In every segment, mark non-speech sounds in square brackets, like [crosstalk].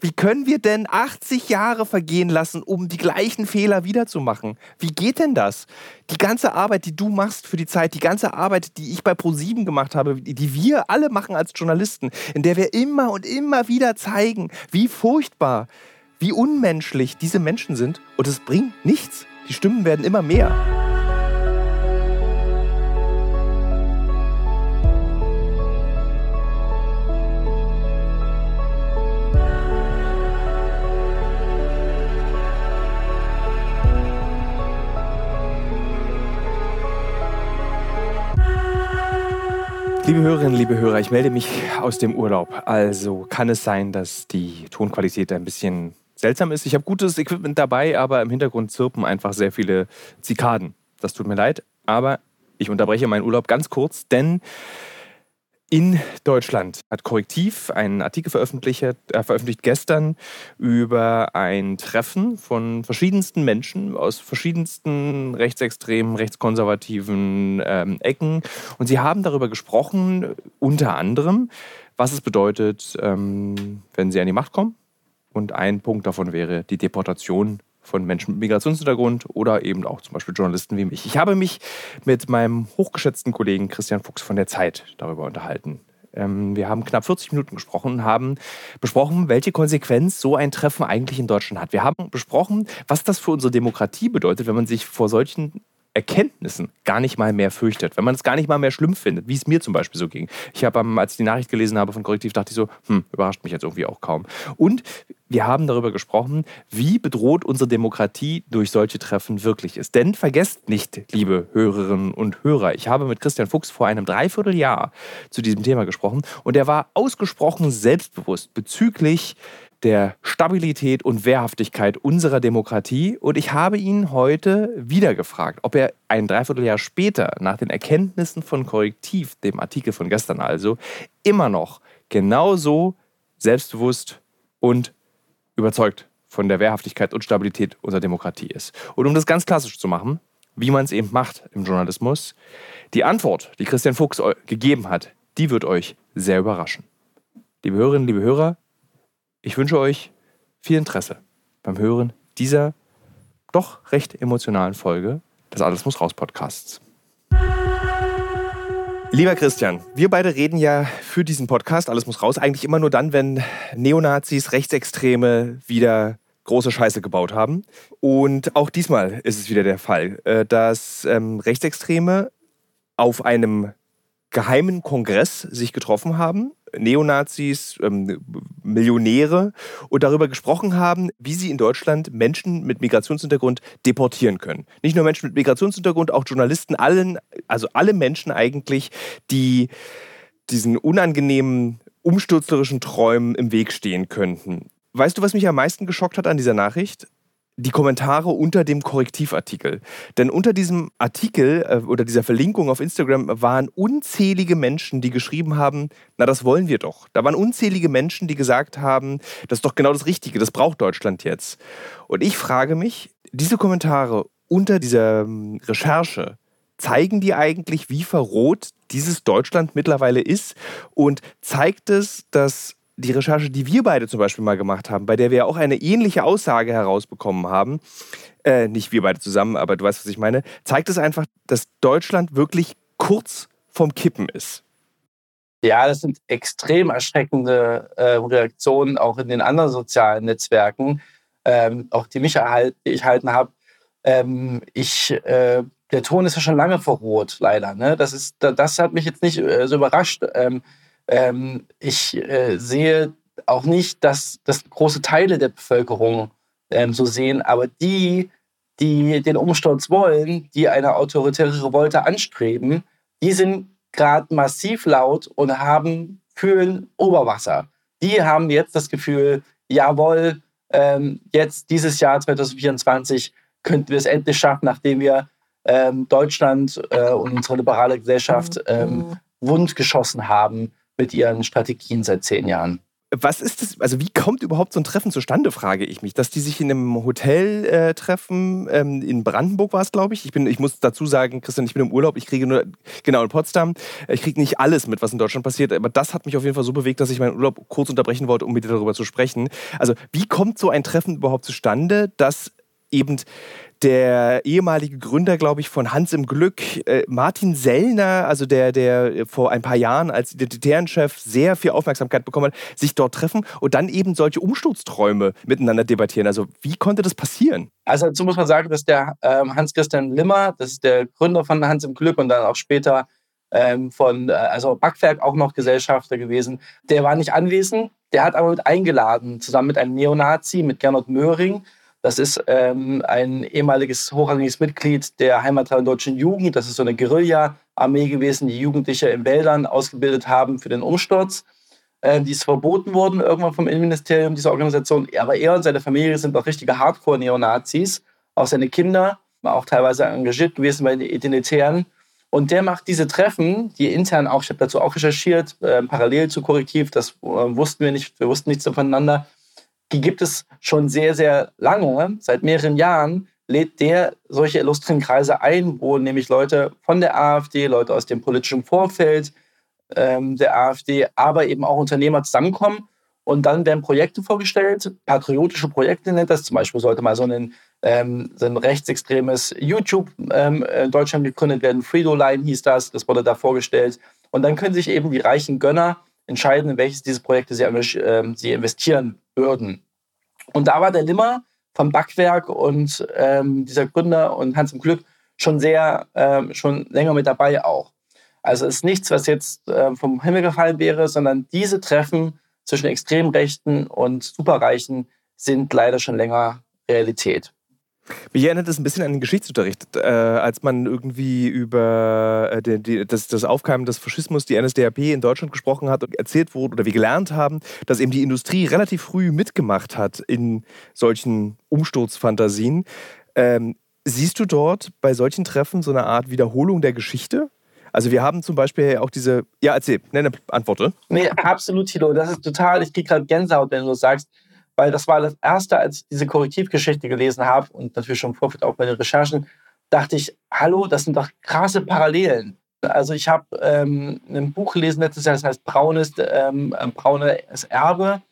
Wie können wir denn 80 Jahre vergehen lassen, um die gleichen Fehler wiederzumachen? Wie geht denn das? Die ganze Arbeit, die du machst für die Zeit, die ganze Arbeit, die ich bei ProSieben gemacht habe, die wir alle machen als Journalisten, in der wir immer und immer wieder zeigen, wie furchtbar, wie unmenschlich diese Menschen sind. Und es bringt nichts. Die Stimmen werden immer mehr. Liebe Hörerinnen, liebe Hörer, ich melde mich aus dem Urlaub. Also kann es sein, dass die Tonqualität ein bisschen seltsam ist. Ich habe gutes Equipment dabei, aber im Hintergrund zirpen einfach sehr viele Zikaden. Das tut mir leid, aber ich unterbreche meinen Urlaub ganz kurz, denn in Deutschland hat Korrektiv einen Artikel veröffentlicht, äh, veröffentlicht gestern über ein Treffen von verschiedensten Menschen aus verschiedensten rechtsextremen, rechtskonservativen ähm, Ecken. Und sie haben darüber gesprochen, unter anderem, was es bedeutet, ähm, wenn sie an die Macht kommen. Und ein Punkt davon wäre die Deportation von Menschen mit Migrationshintergrund oder eben auch zum Beispiel Journalisten wie mich. Ich habe mich mit meinem hochgeschätzten Kollegen Christian Fuchs von der Zeit darüber unterhalten. Ähm, wir haben knapp 40 Minuten gesprochen und haben besprochen, welche Konsequenz so ein Treffen eigentlich in Deutschland hat. Wir haben besprochen, was das für unsere Demokratie bedeutet, wenn man sich vor solchen Erkenntnissen gar nicht mal mehr fürchtet, wenn man es gar nicht mal mehr schlimm findet, wie es mir zum Beispiel so ging. Ich habe, als ich die Nachricht gelesen habe von Korrektiv, dachte ich so, hm, überrascht mich jetzt irgendwie auch kaum. Und wir haben darüber gesprochen, wie bedroht unsere Demokratie durch solche Treffen wirklich ist. Denn vergesst nicht, liebe Hörerinnen und Hörer, ich habe mit Christian Fuchs vor einem Dreivierteljahr zu diesem Thema gesprochen und er war ausgesprochen selbstbewusst bezüglich der Stabilität und Wehrhaftigkeit unserer Demokratie. Und ich habe ihn heute wieder gefragt, ob er ein Dreivierteljahr später, nach den Erkenntnissen von Korrektiv, dem Artikel von gestern also, immer noch genauso selbstbewusst und überzeugt von der Wehrhaftigkeit und Stabilität unserer Demokratie ist. Und um das ganz klassisch zu machen, wie man es eben macht im Journalismus, die Antwort, die Christian Fuchs gegeben hat, die wird euch sehr überraschen. Liebe Hörerinnen, liebe Hörer, ich wünsche euch viel Interesse beim Hören dieser doch recht emotionalen Folge des Alles muss raus Podcasts. Lieber Christian, wir beide reden ja für diesen Podcast Alles muss raus eigentlich immer nur dann, wenn Neonazis, Rechtsextreme wieder große Scheiße gebaut haben. Und auch diesmal ist es wieder der Fall, äh, dass ähm, Rechtsextreme auf einem geheimen Kongress sich getroffen haben, Neonazis, ähm, Millionäre, und darüber gesprochen haben, wie sie in Deutschland Menschen mit Migrationshintergrund deportieren können. Nicht nur Menschen mit Migrationshintergrund, auch Journalisten, allen, also alle Menschen eigentlich, die diesen unangenehmen, umstürzlerischen Träumen im Weg stehen könnten. Weißt du, was mich am meisten geschockt hat an dieser Nachricht? Die Kommentare unter dem Korrektivartikel. Denn unter diesem Artikel äh, oder dieser Verlinkung auf Instagram waren unzählige Menschen, die geschrieben haben, na das wollen wir doch. Da waren unzählige Menschen, die gesagt haben, das ist doch genau das Richtige, das braucht Deutschland jetzt. Und ich frage mich, diese Kommentare unter dieser ähm, Recherche, zeigen die eigentlich, wie verroht dieses Deutschland mittlerweile ist? Und zeigt es, dass die Recherche, die wir beide zum Beispiel mal gemacht haben, bei der wir auch eine ähnliche Aussage herausbekommen haben, äh, nicht wir beide zusammen, aber du weißt, was ich meine, zeigt es einfach, dass Deutschland wirklich kurz vom Kippen ist. Ja, das sind extrem erschreckende äh, Reaktionen auch in den anderen sozialen Netzwerken, ähm, auch die mich erhalt, die ich erhalten habe. Ähm, ich, äh, der Ton ist ja schon lange verroht, leider. Ne? Das, ist, das hat mich jetzt nicht äh, so überrascht. Ähm, ähm, ich äh, sehe auch nicht, dass das große Teile der Bevölkerung ähm, so sehen, aber die, die den Umsturz wollen, die eine autoritäre Revolte anstreben, die sind gerade massiv laut und haben fühlen Oberwasser. Die haben jetzt das Gefühl, jawohl, ähm, jetzt dieses Jahr 2024 könnten wir es endlich schaffen, nachdem wir ähm, Deutschland äh, und unsere liberale Gesellschaft ähm, wund geschossen haben mit ihren Strategien seit zehn Jahren. was ist das, also wie kommt überhaupt so ein Treffen zustande, frage ich mich. Dass die sich in einem Hotel äh, treffen, ähm, in Brandenburg war es, glaube ich. Ich, bin, ich muss dazu sagen, Christian, ich bin im Urlaub, ich kriege nur, genau in Potsdam, ich kriege nicht alles mit, was in Deutschland passiert, aber das hat mich auf jeden Fall so bewegt, dass ich meinen Urlaub kurz unterbrechen wollte, um mit dir darüber zu sprechen. Also wie kommt so ein Treffen überhaupt zustande, dass eben der ehemalige Gründer, glaube ich, von Hans im Glück, äh, Martin Sellner, also der, der vor ein paar Jahren als Identitärenchef sehr viel Aufmerksamkeit bekommen hat, sich dort treffen und dann eben solche Umsturzträume miteinander debattieren. Also wie konnte das passieren? Also dazu muss man sagen, dass der ähm, Hans-Christian Limmer, das ist der Gründer von Hans im Glück und dann auch später ähm, von, äh, also Backwerk auch noch Gesellschafter gewesen, der war nicht anwesend, der hat aber mit eingeladen, zusammen mit einem Neonazi, mit Gernot Möhring, das ist ähm, ein ehemaliges hochrangiges Mitglied der Heimatrein Deutschen Jugend. Das ist so eine Guerilla-Armee gewesen, die Jugendliche in Wäldern ausgebildet haben für den Umsturz. Äh, die ist verboten worden irgendwann vom Innenministerium, diese Organisation. Aber er und seine Familie sind auch richtige Hardcore-Neonazis. Auch seine Kinder, auch teilweise engagiert gewesen bei den Identitären. Und der macht diese Treffen, die intern auch, ich habe dazu auch recherchiert, äh, parallel zu Korrektiv, das äh, wussten wir nicht, wir wussten nichts voneinander die gibt es schon sehr, sehr lange. Seit mehreren Jahren lädt der solche illustren Kreise ein, wo nämlich Leute von der AfD, Leute aus dem politischen Vorfeld ähm, der AfD, aber eben auch Unternehmer zusammenkommen. Und dann werden Projekte vorgestellt, patriotische Projekte nennt das. Zum Beispiel sollte mal so ein, ähm, so ein rechtsextremes YouTube ähm, in Deutschland gegründet werden. Fridoline hieß das, das wurde da vorgestellt. Und dann können sich eben die reichen Gönner entscheiden, in welches dieser Projekte sie, äh, sie investieren würden. Und da war der Limmer vom Backwerk und ähm, dieser Gründer und Hans im Glück schon sehr, ähm, schon länger mit dabei auch. Also es ist nichts, was jetzt äh, vom Himmel gefallen wäre, sondern diese Treffen zwischen Extremrechten und Superreichen sind leider schon länger Realität. Mich erinnert es ein bisschen an den Geschichtsunterricht, äh, als man irgendwie über äh, die, die, das, das, Aufkeimen des Faschismus, die NSDAP in Deutschland gesprochen hat und erzählt wurde oder wir gelernt haben, dass eben die Industrie relativ früh mitgemacht hat in solchen Umsturzfantasien. Ähm, siehst du dort bei solchen Treffen so eine Art Wiederholung der Geschichte? Also wir haben zum Beispiel auch diese, ja erzähl, nenne Antworte. Nee, absolut, Tilo, das ist total, ich kriege gerade Gänsehaut, wenn du das sagst weil das war das Erste, als ich diese Korrektivgeschichte gelesen habe und natürlich schon im Vorfeld auch bei den Recherchen, dachte ich, hallo, das sind doch krasse Parallelen. Also ich habe ähm, ein Buch gelesen letztes Jahr, das heißt Braunes, ähm, Braunes Erbe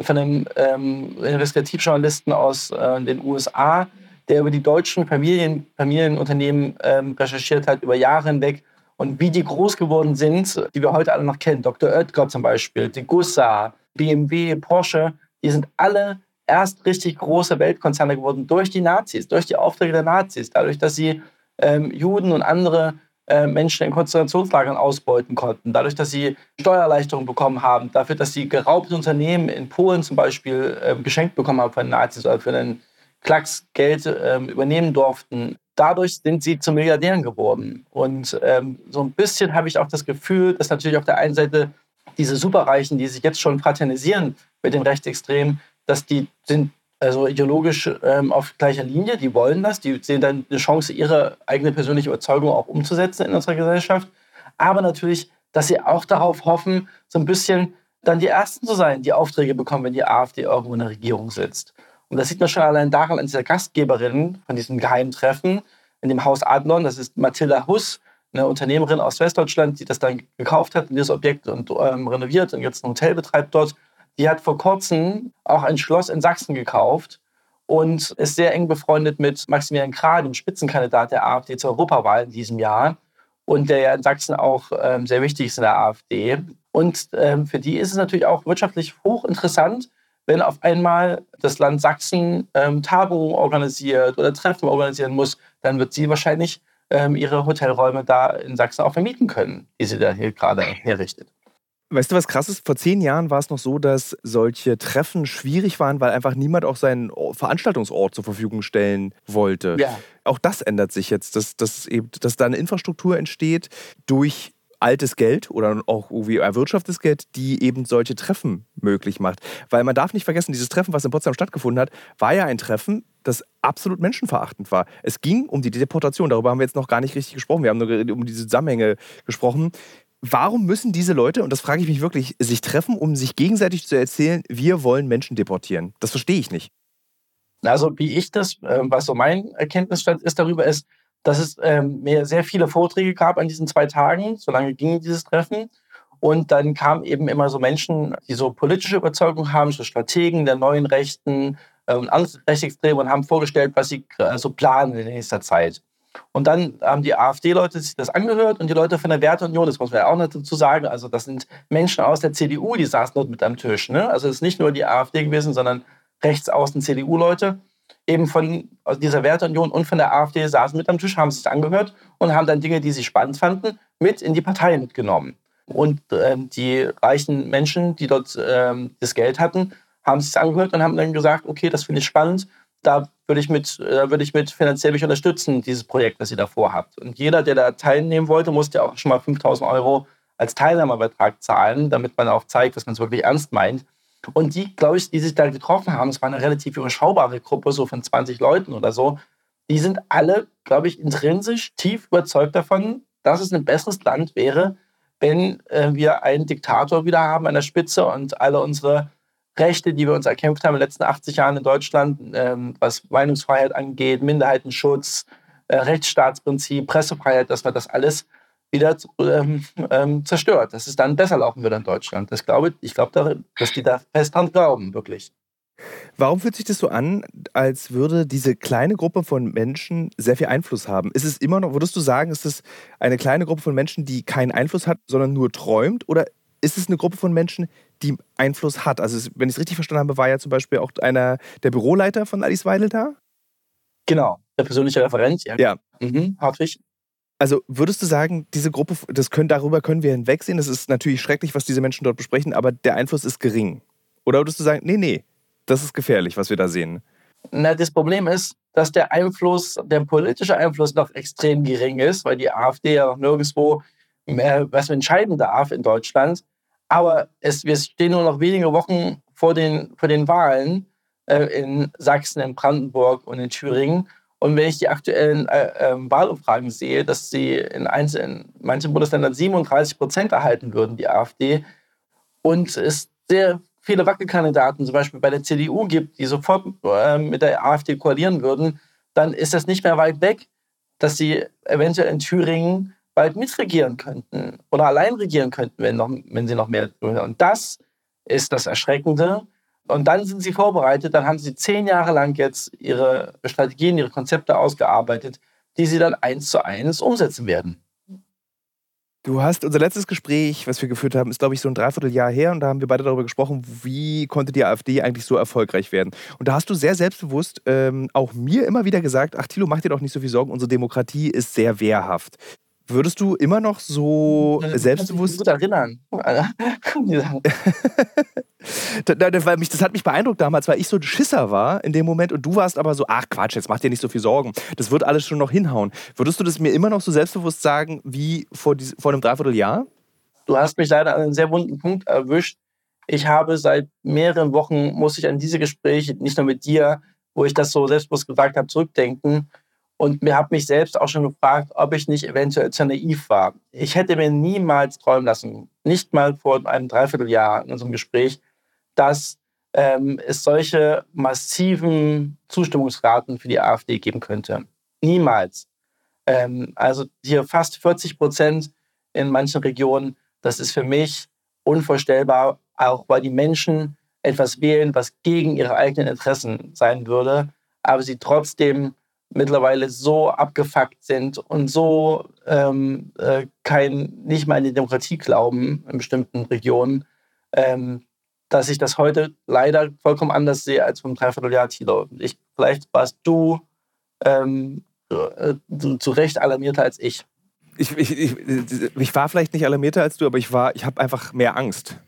von einem ähm, Investigativjournalisten aus äh, den USA, der über die deutschen Familien, Familienunternehmen ähm, recherchiert hat, über Jahre hinweg und wie die groß geworden sind, die wir heute alle noch kennen. Dr. Oetker zum Beispiel, die Gussa, BMW, Porsche die sind alle erst richtig große Weltkonzerne geworden durch die Nazis, durch die Aufträge der Nazis, dadurch, dass sie ähm, Juden und andere äh, Menschen in Konzentrationslagern ausbeuten konnten, dadurch, dass sie Steuererleichterungen bekommen haben, dafür, dass sie geraubte Unternehmen in Polen zum Beispiel äh, geschenkt bekommen haben von den Nazis oder für einen Klacks Geld äh, übernehmen durften. Dadurch sind sie zu Milliardären geworden. Und ähm, so ein bisschen habe ich auch das Gefühl, dass natürlich auf der einen Seite diese Superreichen, die sich jetzt schon fraternisieren mit den Rechtsextremen, dass die sind also ideologisch ähm, auf gleicher Linie, die wollen das, die sehen dann eine Chance, ihre eigene persönliche Überzeugung auch umzusetzen in unserer Gesellschaft. Aber natürlich, dass sie auch darauf hoffen, so ein bisschen dann die Ersten zu sein, die Aufträge bekommen, wenn die AfD irgendwo in der Regierung sitzt. Und das sieht man schon allein daran, an dieser Gastgeberin von diesem geheimen Treffen in dem Haus Adlon, das ist Mathilda Huss, eine Unternehmerin aus Westdeutschland, die das dann gekauft hat, dieses Objekt und ähm, renoviert und jetzt ein Hotel betreibt dort. Die hat vor kurzem auch ein Schloss in Sachsen gekauft und ist sehr eng befreundet mit Maximilian Krah, dem Spitzenkandidat der AfD zur Europawahl in diesem Jahr und der ja in Sachsen auch ähm, sehr wichtig ist in der AfD. Und ähm, für die ist es natürlich auch wirtschaftlich hochinteressant, wenn auf einmal das Land Sachsen ähm, Tagungen organisiert oder Treffen organisieren muss, dann wird sie wahrscheinlich ähm, ihre Hotelräume da in Sachsen auch vermieten können, die sie da hier gerade herrichtet. Weißt du, was krass ist? Vor zehn Jahren war es noch so, dass solche Treffen schwierig waren, weil einfach niemand auch seinen Veranstaltungsort zur Verfügung stellen wollte. Ja. Auch das ändert sich jetzt, dass, dass, eben, dass da eine Infrastruktur entsteht durch altes Geld oder auch irgendwie erwirtschaftetes Geld, die eben solche Treffen möglich macht. Weil man darf nicht vergessen, dieses Treffen, was in Potsdam stattgefunden hat, war ja ein Treffen, das absolut menschenverachtend war. Es ging um die Deportation, darüber haben wir jetzt noch gar nicht richtig gesprochen. Wir haben nur um diese Zusammenhänge gesprochen. warum müssen diese Leute, und das frage ich mich wirklich, sich treffen, um sich gegenseitig zu erzählen, wir wollen Menschen deportieren? Das verstehe ich nicht. Also wie ich das, ähm, was so mein Erkenntnisstand ist darüber, ist, dass es ähm, sehr viele Vorträge gab an diesen zwei Tagen, so lange ging dieses Treffen. Und dann kamen eben immer so Menschen, die so politische Überzeugung haben, so Strategen der neuen Rechten und andere Rechtsextreme und haben vorgestellt, was sie so planen in nächster Zeit. Und dann haben die AfD-Leute sich das angehört und die Leute von der Werteunion, das muss man ja auch noch dazu sagen, also das sind Menschen aus der CDU, die saßen dort mit am Tisch. Ne? Also es ist nicht nur die AfD gewesen, sondern rechts außen CDU-Leute, eben von dieser Werteunion und von der AfD saßen mit am Tisch, haben sich angehört und haben dann Dinge, die sie spannend fanden, mit in die Partei mitgenommen. Und ähm, die reichen Menschen, die dort ähm, das Geld hatten, haben sich angehört und haben dann gesagt, okay, das finde ich spannend, da würde ich mit, äh, ich mit finanziell mich unterstützen, dieses Projekt, das ihr davor habt. Und jeder, der da teilnehmen wollte, musste auch schon mal 5000 Euro als Teilnahmebetrag zahlen, damit man auch zeigt, dass man es wirklich ernst meint. Und die, glaube ich, die sich da getroffen haben, es war eine relativ überschaubare Gruppe, so von 20 Leuten oder so, die sind alle, glaube ich, intrinsisch tief überzeugt davon, dass es ein besseres Land wäre, wenn äh, wir einen Diktator wieder haben an der Spitze und alle unsere Rechte, die wir uns erkämpft haben in den letzten 80 Jahren in Deutschland, ähm, was Meinungsfreiheit angeht, Minderheitenschutz, äh, Rechtsstaatsprinzip, Pressefreiheit, dass man das alles wieder ähm, ähm, zerstört, dass es dann besser laufen würde in Deutschland. Das glaube, ich glaube, dass die da fest dran glauben, wirklich. Warum fühlt sich das so an, als würde diese kleine Gruppe von Menschen sehr viel Einfluss haben? Ist es immer noch, würdest du sagen, ist es eine kleine Gruppe von Menschen, die keinen Einfluss hat, sondern nur träumt? Oder ist es eine Gruppe von Menschen, die Einfluss hat? Also, wenn ich es richtig verstanden habe, war ja zum Beispiel auch einer der Büroleiter von Alice Weidel da? Genau, der persönliche Referent, ja. Ja. Mhm, Hartwig. Also würdest du sagen, diese Gruppe, das können, darüber können wir hinwegsehen. Das ist natürlich schrecklich, was diese Menschen dort besprechen, aber der Einfluss ist gering. Oder würdest du sagen, nee, nee, das ist gefährlich, was wir da sehen? Na, das Problem ist, dass der Einfluss, der politische Einfluss noch extrem gering ist, weil die AfD ja noch nirgendwo mehr was entscheiden darf in Deutschland. Aber es, wir stehen nur noch wenige Wochen vor den, vor den Wahlen äh, in Sachsen, in Brandenburg und in Thüringen. Und wenn ich die aktuellen äh, äh, Wahlumfragen sehe, dass sie in, einzelnen, in manchen Bundesländern 37 Prozent erhalten würden, die AfD, und es sehr viele Wackelkandidaten, zum Beispiel bei der CDU gibt, die sofort äh, mit der AfD koalieren würden, dann ist das nicht mehr weit weg, dass sie eventuell in Thüringen bald mitregieren könnten oder allein regieren könnten, wenn, noch, wenn sie noch mehr tun. Und das ist das Erschreckende. Und dann sind sie vorbereitet, dann haben sie zehn Jahre lang jetzt ihre Strategien, ihre Konzepte ausgearbeitet, die sie dann eins zu eins umsetzen werden. Du hast unser letztes Gespräch, was wir geführt haben, ist, glaube ich, so ein Dreivierteljahr her und da haben wir beide darüber gesprochen, wie konnte die AfD eigentlich so erfolgreich werden. Und da hast du sehr selbstbewusst ähm, auch mir immer wieder gesagt, ach Thilo, mach dir doch nicht so viel Sorgen, unsere Demokratie ist sehr wehrhaft. Würdest du immer noch so äh, selbstbewusst. Gut erinnern. [laughs] [laughs] weil mich, das hat mich beeindruckt damals, weil ich so ein Schisser war in dem Moment und du warst aber so, ach Quatsch, jetzt mach dir nicht so viel Sorgen. Das wird alles schon noch hinhauen. Würdest du das mir immer noch so selbstbewusst sagen wie vor, die, vor einem Dreivierteljahr? Du hast mich leider an einem sehr wunden Punkt erwischt. Ich habe seit mehreren Wochen, muss ich an diese Gespräche, nicht nur mit dir, wo ich das so selbstbewusst gesagt habe, zurückdenken. Und mir habe mich selbst auch schon gefragt, ob ich nicht eventuell zu naiv war. Ich hätte mir niemals träumen lassen, nicht mal vor einem Dreivierteljahr in unserem Gespräch, dass ähm, es solche massiven Zustimmungsraten für die AfD geben könnte. Niemals. Ähm, also hier fast 40 Prozent in manchen Regionen, das ist für mich unvorstellbar, auch weil die Menschen etwas wählen, was gegen ihre eigenen Interessen sein würde, aber sie trotzdem mittlerweile so abgefuckt sind und so ähm, äh, kein, nicht mal an die Demokratie glauben in bestimmten Regionen, ähm, dass ich das heute leider vollkommen anders sehe als vom Dreivierteljahr Thilo. Ich, vielleicht warst du ähm, äh, zu Recht alarmierter als ich. Ich, ich, ich, ich war vielleicht nicht alarmierter als du, aber ich war, ich habe einfach mehr Angst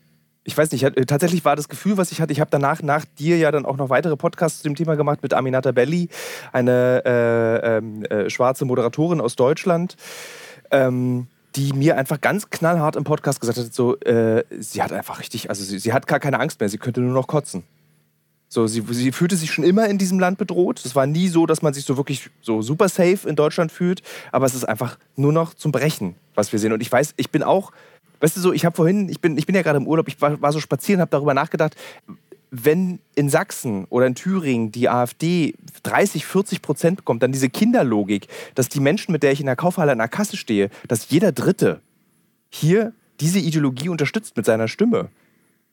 ich weiß nicht, tatsächlich war das Gefühl, was ich hatte, ich habe danach nach dir ja dann auch noch weitere Podcasts zu dem Thema gemacht mit Aminata Belli, eine äh, ähm, äh, schwarze Moderatorin aus Deutschland. Ähm, die mir einfach ganz knallhart im Podcast gesagt hat, so, äh, sie hat einfach richtig, also sie, sie, hat gar keine Angst mehr, sie könnte nur noch kotzen. So, sie, sie fühlte sich schon immer in diesem Land bedroht. Es war nie so, dass man sich so wirklich so super safe in Deutschland fühlt, aber es ist einfach nur noch zum Brechen, was wir sehen. Und ich weiß, ich bin auch weißt du so, ich habe vorhin, ich bin, ich bin ja gerade im Urlaub, ich war, war so spazieren, habe darüber nachgedacht, wenn in Sachsen oder in Thüringen die AfD 30, 40 Prozent bekommt, dann diese Kinderlogik, dass die Menschen, mit der ich in der Kaufhalle an der Kasse stehe, dass jeder Dritte hier diese Ideologie unterstützt mit seiner Stimme.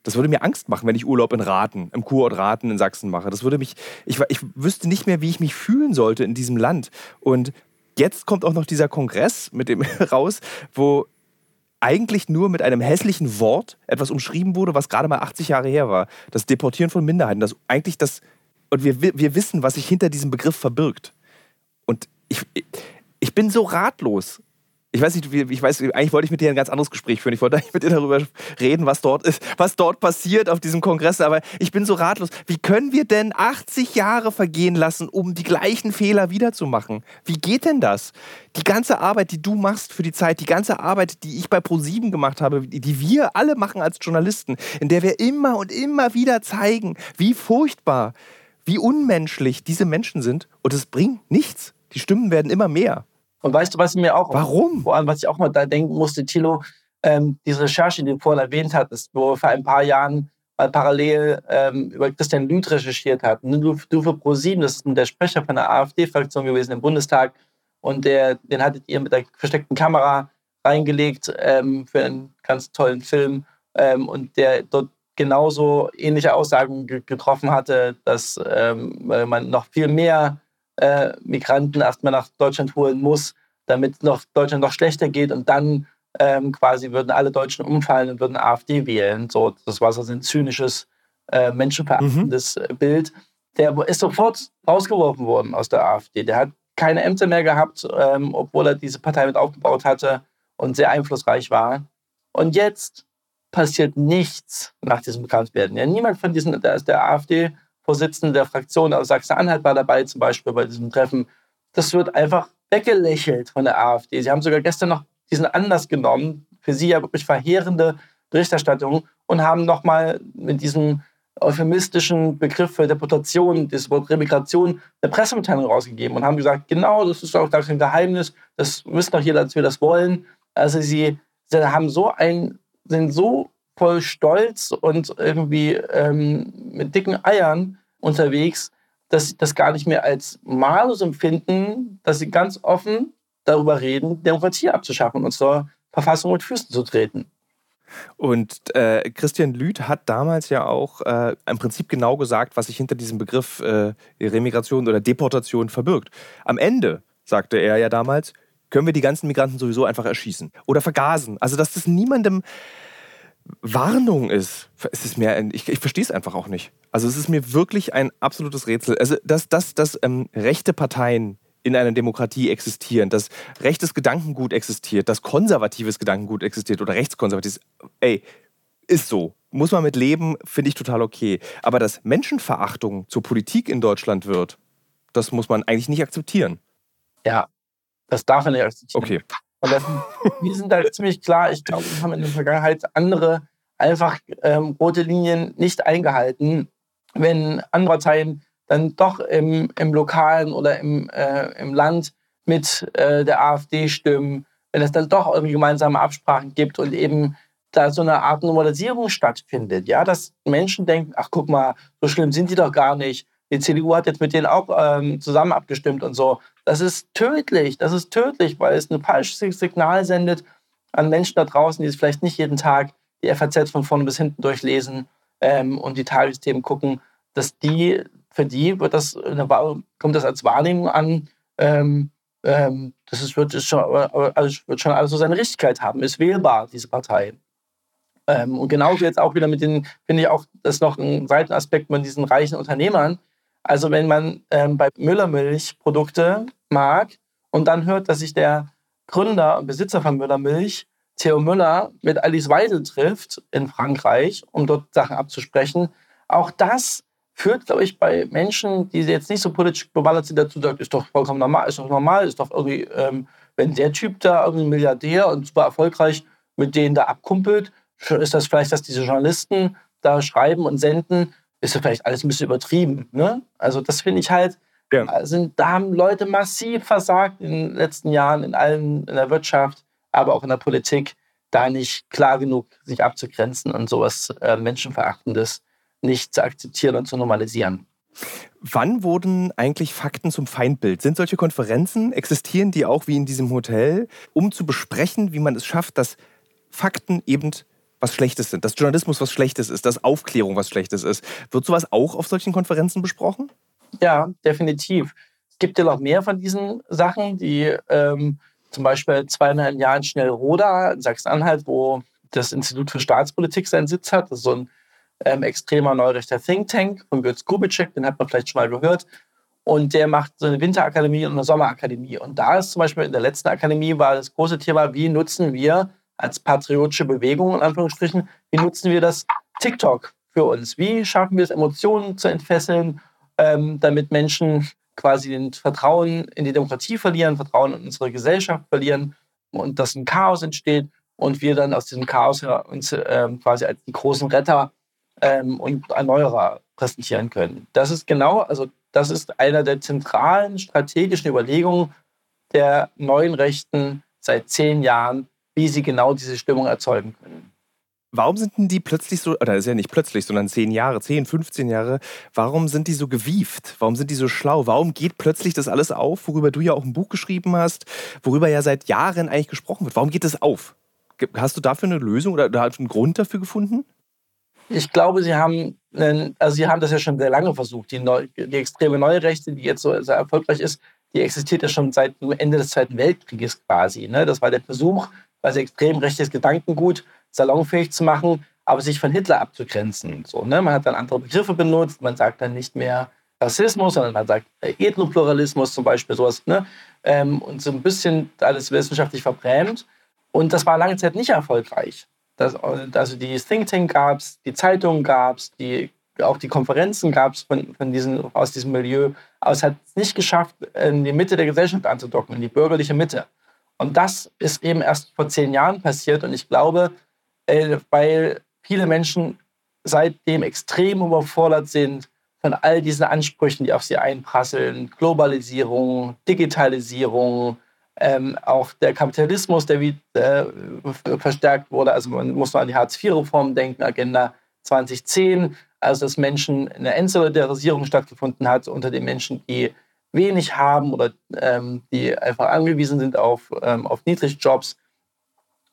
Das würde mir Angst machen, wenn ich Urlaub in Raten, im Kurort Raten in Sachsen mache. Das würde mich, ich, ich wüsste nicht mehr, wie ich mich fühlen sollte in diesem Land. Und jetzt kommt auch noch dieser Kongress mit dem [laughs] raus, wo eigentlich nur mit einem hässlichen Wort etwas umschrieben wurde, was gerade mal 80 Jahre her war. Das Deportieren von Minderheiten. Das eigentlich das, und wir, wir wissen, was sich hinter diesem Begriff verbirgt. Und ich, ich bin so ratlos ich weiß nicht, ich weiß, eigentlich wollte ich mit dir ein ganz anderes Gespräch führen. Ich wollte eigentlich mit dir darüber reden, was dort ist, was dort passiert auf diesem Kongress. Aber ich bin so ratlos. Wie können wir denn 80 Jahre vergehen lassen, um die gleichen Fehler wiederzumachen? Wie geht denn das? Die ganze Arbeit, die du machst für die Zeit, die ganze Arbeit, die ich bei ProSieben gemacht habe, die wir alle machen als Journalisten, in der wir immer und immer wieder zeigen, wie furchtbar, wie unmenschlich diese Menschen sind. Und es bringt nichts. Die Stimmen werden immer mehr. Und weißt du, was ich mir auch. Warum? Allem, was ich auch mal da denken musste, Thilo, ähm, diese Recherche, die du vorhin erwähnt hattest, wo wir vor ein paar Jahren mal parallel ähm, über Christian Lüth recherchiert hatten. Du, du für ProSieben, das ist der Sprecher von der AfD-Fraktion gewesen im Bundestag. Und der, den hattet ihr mit der versteckten Kamera reingelegt ähm, für einen ganz tollen Film. Ähm, und der dort genauso ähnliche Aussagen getroffen hatte, dass ähm, man noch viel mehr äh, Migranten erstmal nach Deutschland holen muss, damit noch Deutschland noch schlechter geht und dann ähm, quasi würden alle Deutschen umfallen und würden AfD wählen. So, das war so ein zynisches, äh, menschenverachtendes mhm. Bild. Der ist sofort rausgeworfen worden aus der AfD. Der hat keine Ämter mehr gehabt, ähm, obwohl er diese Partei mit aufgebaut hatte und sehr einflussreich war. Und jetzt passiert nichts nach diesem Bekanntwerden. Ja, niemand von diesen, der, der AfD Vorsitzende der Fraktion aus Sachsen-Anhalt war dabei, zum Beispiel bei diesem Treffen. Das wird einfach weggelächelt von der AfD. Sie haben sogar gestern noch diesen Anlass genommen, für sie ja wirklich verheerende Berichterstattung, und haben nochmal mit diesem euphemistischen Begriff für Deportation, das Wort Remigration, eine Pressemitteilung rausgegeben und haben gesagt, genau, das ist gar kein Geheimnis, das wissen doch jeder, dass wir das wollen. Also sie, sie haben so ein, sind so voll Stolz und irgendwie ähm, mit dicken Eiern unterwegs, dass sie das gar nicht mehr als Malus empfinden, dass sie ganz offen darüber reden, Demokratie abzuschaffen und zur Verfassung mit Füßen zu treten. Und äh, Christian Lüth hat damals ja auch äh, im Prinzip genau gesagt, was sich hinter diesem Begriff äh, Remigration oder Deportation verbirgt. Am Ende, sagte er ja damals, können wir die ganzen Migranten sowieso einfach erschießen oder vergasen. Also, dass das niemandem Warnung ist, es ist mir, ein, ich, ich verstehe es einfach auch nicht. Also es ist mir wirklich ein absolutes Rätsel. Also dass, dass, dass ähm, rechte Parteien in einer Demokratie existieren, dass rechtes Gedankengut existiert, dass konservatives Gedankengut existiert oder rechtskonservatives, ey, ist so. Muss man mit leben, finde ich total okay. Aber dass Menschenverachtung zur Politik in Deutschland wird, das muss man eigentlich nicht akzeptieren. Ja, das darf man nicht akzeptieren. Okay. Und wir sind da ziemlich klar, ich glaube, wir haben in der Vergangenheit andere einfach ähm, rote Linien nicht eingehalten. Wenn andere Parteien dann doch im, im Lokalen oder im, äh, im Land mit äh, der AfD stimmen, wenn es dann doch irgendwie gemeinsame Absprachen gibt und eben da so eine Art Normalisierung stattfindet, ja, dass Menschen denken, ach guck mal, so schlimm sind die doch gar nicht, die CDU hat jetzt mit denen auch ähm, zusammen abgestimmt und so. Das ist tödlich. Das ist tödlich, weil es ein falsches Signal sendet an Menschen da draußen, die es vielleicht nicht jeden Tag die FAZ von vorne bis hinten durchlesen ähm, und die Tagesthemen gucken, dass die, für die wird das, kommt das als Wahrnehmung an, ähm, ähm, das ist, wird, ist schon, also wird schon alles so seine Richtigkeit haben, ist wählbar, diese Partei. Ähm, und genauso jetzt auch wieder mit den, finde ich auch, das ist noch ein Seitenaspekt mit diesen reichen Unternehmern, also wenn man ähm, bei Müllermilch Produkte mag und dann hört, dass sich der Gründer und Besitzer von Müllermilch, Theo Müller, mit Alice Weidel trifft in Frankreich, um dort Sachen abzusprechen, auch das führt, glaube ich, bei Menschen, die jetzt nicht so politisch bewandert sind, dazu sagt, ist doch vollkommen normal, ist doch normal, ist doch irgendwie, ähm, wenn der Typ da irgendwie Milliardär und super erfolgreich mit denen da abkumpelt, ist das vielleicht, dass diese Journalisten da schreiben und senden, ist ja vielleicht alles ein bisschen übertrieben. Ne? Also das finde ich halt, ja. sind, da haben Leute massiv versagt in den letzten Jahren in allen, in der Wirtschaft, aber auch in der Politik. da nicht klar genug sich abzugrenzen und sowas äh, Menschenverachtendes nicht zu akzeptieren und zu normalisieren. Wann wurden eigentlich Fakten zum Feindbild? Sind solche Konferenzen, existieren die auch wie in diesem Hotel, um zu besprechen, wie man es schafft, dass Fakten eben was Schlechtes sind, dass Journalismus was Schlechtes ist, dass Aufklärung was Schlechtes ist? Wird sowas auch auf solchen Konferenzen besprochen? Ja, definitiv. Es gibt ja noch mehr von diesen Sachen, die ähm, zum Beispiel zweieinhalb Jahren Schnellroda in Sachsen-Anhalt, wo das Institut für Staatspolitik seinen Sitz hat. Das ist so ein ähm, extremer neurechter Think Tank von Götz Kubitschek, den hat man vielleicht schon mal gehört. Und der macht so eine Winterakademie und eine Sommerakademie. Und da ist zum Beispiel in der letzten Akademie war das große Thema, wie nutzen wir als patriotische Bewegung, in Anführungsstrichen, wie nutzen wir das TikTok für uns? Wie schaffen wir es, Emotionen zu entfesseln, ähm, damit Menschen quasi den Vertrauen in die Demokratie verlieren, Vertrauen in unsere Gesellschaft verlieren und dass ein Chaos entsteht und wir dann aus diesem Chaos uns ähm, quasi als die großen Retter ähm, und Erneuerer präsentieren können. Das ist genau, also das ist einer der zentralen strategischen Überlegungen der neuen Rechten seit zehn Jahren, wie sie genau diese Stimmung erzeugen können. Warum sind denn die plötzlich so, oder ist ja nicht plötzlich, sondern zehn Jahre, zehn, 15 Jahre, warum sind die so gewieft? Warum sind die so schlau? Warum geht plötzlich das alles auf, worüber du ja auch ein Buch geschrieben hast, worüber ja seit Jahren eigentlich gesprochen wird? Warum geht das auf? Hast du dafür eine Lösung oder einen Grund dafür gefunden? Ich glaube, sie haben, also sie haben das ja schon sehr lange versucht. Die, neu, die extreme neue Rechte, die jetzt so sehr erfolgreich ist, die existiert ja schon seit Ende des Zweiten Weltkrieges quasi. Ne? Das war der Versuch, also extrem rechtes Gedankengut salonfähig zu machen, aber sich von Hitler abzugrenzen. So, ne? Man hat dann andere Begriffe benutzt, man sagt dann nicht mehr Rassismus, sondern man sagt äh, Ethnopluralismus zum Beispiel, sowas. Ne? Ähm, und so ein bisschen alles wissenschaftlich verbrämt. Und das war lange Zeit nicht erfolgreich. Das, also die Think Tank gab es, die Zeitungen gab es, die, auch die Konferenzen gab es von, von aus diesem Milieu. Aber es hat es nicht geschafft, in die Mitte der Gesellschaft anzudocken, in die bürgerliche Mitte. Und das ist eben erst vor zehn Jahren passiert. Und ich glaube, äh, weil viele Menschen seitdem extrem überfordert sind von all diesen Ansprüchen, die auf sie einprasseln. Globalisierung, Digitalisierung, ähm, auch der Kapitalismus, der wie, äh, verstärkt wurde. Also man muss nur an die Hartz-IV-Reform denken, Agenda 2010, also dass Menschen eine Entsolidarisierung stattgefunden hat unter den Menschen, die wenig haben oder ähm, die einfach angewiesen sind auf, ähm, auf Niedrigjobs.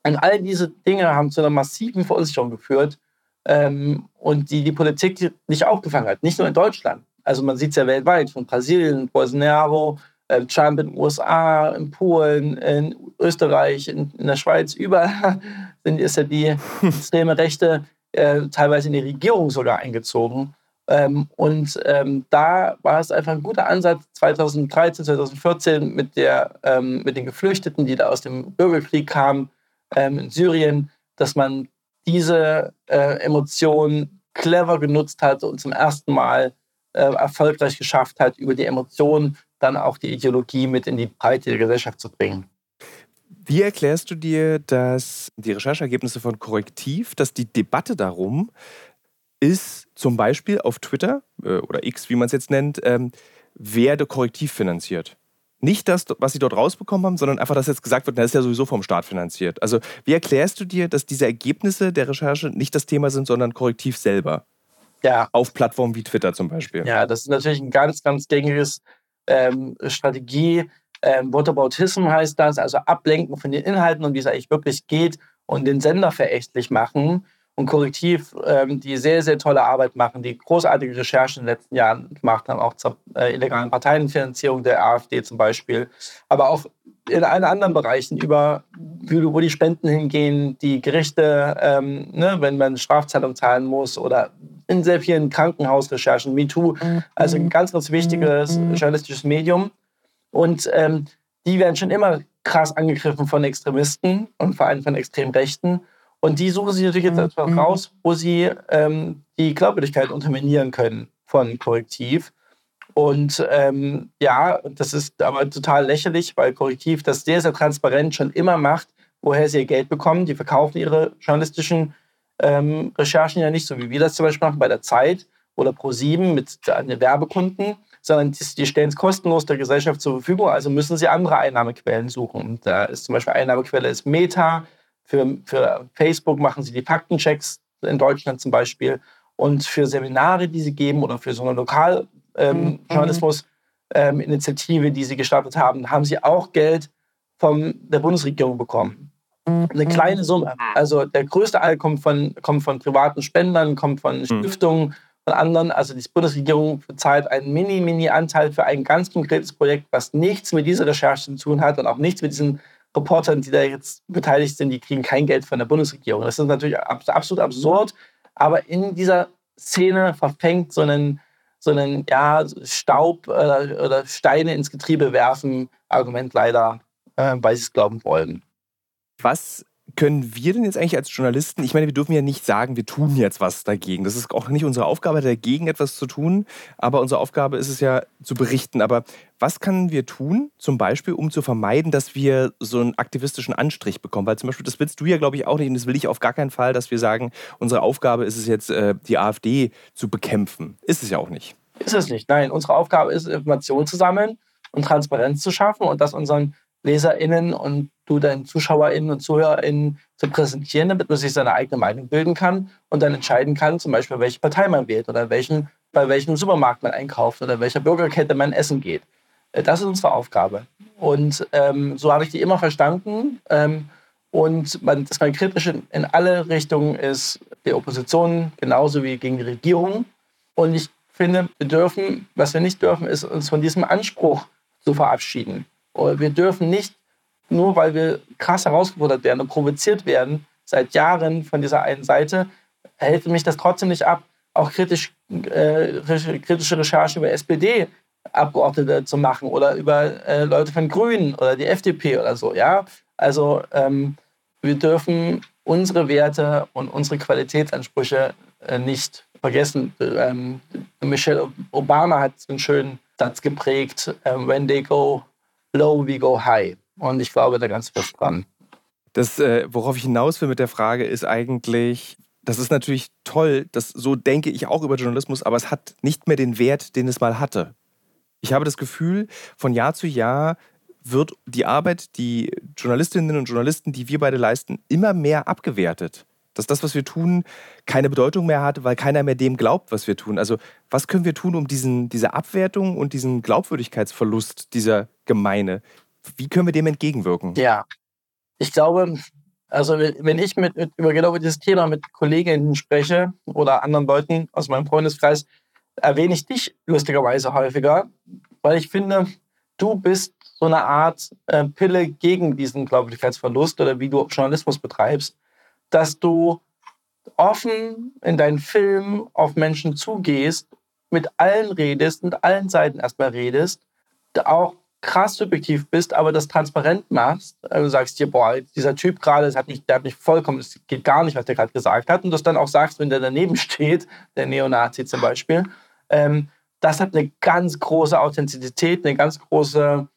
Und all diese Dinge haben zu einer massiven Verunsicherung geführt ähm, und die die Politik nicht aufgefangen hat. Nicht nur in Deutschland. Also man sieht es ja weltweit, von Brasilien, Bolsonaro, äh, Trump in den USA, in Polen, in Österreich, in, in der Schweiz, überall [laughs] sind, ist ja die [laughs] extreme Rechte äh, teilweise in die Regierung sogar eingezogen. Ähm, und ähm, da war es einfach ein guter Ansatz 2013, 2014 mit, der, ähm, mit den Geflüchteten, die da aus dem Bürgerkrieg kamen ähm, in Syrien, dass man diese äh, Emotionen clever genutzt hat und zum ersten Mal äh, erfolgreich geschafft hat, über die Emotionen dann auch die Ideologie mit in die Breite der Gesellschaft zu bringen. Wie erklärst du dir, dass die Rechercheergebnisse von Korrektiv, dass die Debatte darum ist, zum Beispiel auf Twitter äh, oder X, wie man es jetzt nennt, ähm, werde Korrektiv finanziert? Nicht das, was sie dort rausbekommen haben, sondern einfach, dass jetzt gesagt wird, das ist ja sowieso vom Staat finanziert. Also, wie erklärst du dir, dass diese Ergebnisse der Recherche nicht das Thema sind, sondern Korrektiv selber? Ja. Auf Plattformen wie Twitter zum Beispiel. Ja, das ist natürlich ein ganz, ganz gängiges ähm, Strategie. Ähm, Whataboutism heißt das, also ablenken von den Inhalten und wie es eigentlich wirklich geht und den Sender verächtlich machen und Korrektiv, ähm, die sehr, sehr tolle Arbeit machen, die großartige Recherchen in den letzten Jahren gemacht haben, auch zur äh, illegalen Parteienfinanzierung der AfD zum Beispiel, aber auch in allen anderen Bereichen, über wo die Spenden hingehen, die Gerichte, ähm, ne, wenn man Strafzahlung zahlen muss oder in sehr vielen Krankenhausrecherchen, MeToo, also ein ganz, ganz wichtiges mhm. journalistisches Medium. Und ähm, die werden schon immer krass angegriffen von Extremisten und vor allem von Extremrechten. Und die suchen sich natürlich jetzt mhm. etwas raus, wo sie ähm, die Glaubwürdigkeit unterminieren können von Korrektiv. Und ähm, ja, das ist aber total lächerlich, weil Korrektiv das sehr, sehr transparent schon immer macht, woher sie ihr Geld bekommen. Die verkaufen ihre journalistischen ähm, Recherchen ja nicht, so wie wir das zum Beispiel machen bei der Zeit oder Pro7 mit den Werbekunden, sondern die, die stellen es kostenlos der Gesellschaft zur Verfügung, also müssen sie andere Einnahmequellen suchen. Und da ist zum Beispiel Einnahmequelle ist Meta, für, für Facebook machen sie die Faktenchecks in Deutschland zum Beispiel. Und für Seminare, die sie geben oder für so eine Lokaljournalismus-Initiative, ähm, ähm, die sie gestartet haben, haben sie auch Geld von der Bundesregierung bekommen. Eine kleine Summe. Also der größte Teil kommt von, kommt von privaten Spendern, kommt von hm. Stiftungen, von anderen. Also die Bundesregierung bezahlt einen mini, mini Anteil für ein ganz konkretes Projekt, was nichts mit dieser Recherche zu tun hat und auch nichts mit diesen Reportern, die da jetzt beteiligt sind, die kriegen kein Geld von der Bundesregierung. Das ist natürlich absolut absurd, aber in dieser Szene verfängt so einen, so einen ja, Staub oder, oder Steine ins Getriebe werfen Argument leider, äh, weil sie es glauben wollen. Was können wir denn jetzt eigentlich als Journalisten, ich meine, wir dürfen ja nicht sagen, wir tun jetzt was dagegen. Das ist auch nicht unsere Aufgabe, dagegen etwas zu tun, aber unsere Aufgabe ist es ja zu berichten. Aber was können wir tun, zum Beispiel, um zu vermeiden, dass wir so einen aktivistischen Anstrich bekommen? Weil zum Beispiel, das willst du ja, glaube ich, auch nicht und das will ich auf gar keinen Fall, dass wir sagen, unsere Aufgabe ist es jetzt, äh, die AfD zu bekämpfen. Ist es ja auch nicht. Ist es nicht. Nein, unsere Aufgabe ist, Informationen zu sammeln und Transparenz zu schaffen und das unseren LeserInnen und du deinen ZuschauerInnen und ZuhörerInnen zu präsentieren, damit man sich seine eigene Meinung bilden kann und dann entscheiden kann, zum Beispiel, welche Partei man wählt oder welchen, bei welchem Supermarkt man einkauft oder welcher Bürgerkette man essen geht. Äh, das ist unsere Aufgabe. Und ähm, so habe ich die immer verstanden. Ähm, und man, dass man kritisch in, in alle Richtungen ist, die Opposition genauso wie gegen die Regierung. Und ich finde, wir dürfen, was wir nicht dürfen, ist uns von diesem Anspruch zu verabschieden. Wir dürfen nicht, nur weil wir krass herausgefordert werden und provoziert werden, seit Jahren von dieser einen Seite, hält mich das trotzdem nicht ab, auch kritisch, äh, kritische Recherchen über SPD-Abgeordnete zu machen oder über äh, Leute von Grünen oder die FDP oder so. Ja? Also ähm, wir dürfen unsere Werte und unsere Qualitätsansprüche äh, nicht vergessen. Ähm, Michelle Obama hat einen schönen Satz geprägt, ähm, when they go low, we go high. Und ich glaube da ganz fest dran. Das, äh, worauf ich hinaus will mit der Frage, ist eigentlich, das ist natürlich toll, das, so denke ich auch über Journalismus, aber es hat nicht mehr den Wert, den es mal hatte. Ich habe das Gefühl, von Jahr zu Jahr wird die Arbeit, die Journalistinnen und Journalisten, die wir beide leisten, immer mehr abgewertet dass das, was wir tun, keine Bedeutung mehr hat, weil keiner mehr dem glaubt, was wir tun. Also was können wir tun, um diesen, diese Abwertung und diesen Glaubwürdigkeitsverlust dieser Gemeine, wie können wir dem entgegenwirken? Ja, ich glaube, also wenn ich mit, mit, über genau dieses Thema mit Kolleginnen spreche oder anderen Leuten aus meinem Freundeskreis, erwähne ich dich lustigerweise häufiger, weil ich finde, du bist so eine Art äh, Pille gegen diesen Glaubwürdigkeitsverlust oder wie du Journalismus betreibst dass du offen in deinen Film auf Menschen zugehst, mit allen redest, mit allen Seiten erstmal redest, auch krass subjektiv bist, aber das transparent machst. Also du sagst dir, boah, dieser Typ gerade, der hat mich vollkommen, es geht gar nicht, was der gerade gesagt hat. Und das dann auch sagst, wenn der daneben [laughs] steht, der Neonazi zum Beispiel. Ähm, das hat eine ganz große Authentizität, eine ganz große,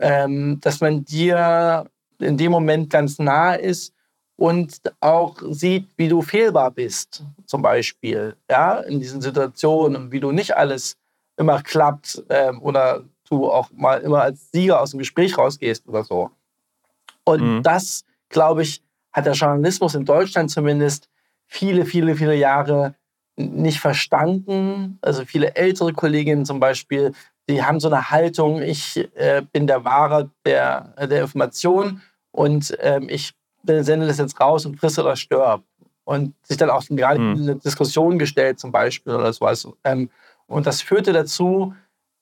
ähm, dass man dir in dem Moment ganz nah ist und auch sieht, wie du fehlbar bist, zum Beispiel, ja, in diesen Situationen, wie du nicht alles immer klappt ähm, oder du auch mal immer als Sieger aus dem Gespräch rausgehst oder so. Und mhm. das, glaube ich, hat der Journalismus in Deutschland zumindest viele, viele, viele Jahre nicht verstanden. Also viele ältere Kolleginnen zum Beispiel, die haben so eine Haltung, ich äh, bin der Wahrer der, der Information und ähm, ich sende das jetzt raus und friss oder stirb. Und sich dann auch gerade mhm. in eine Diskussion gestellt, zum Beispiel oder sowas. Ähm, und das führte dazu,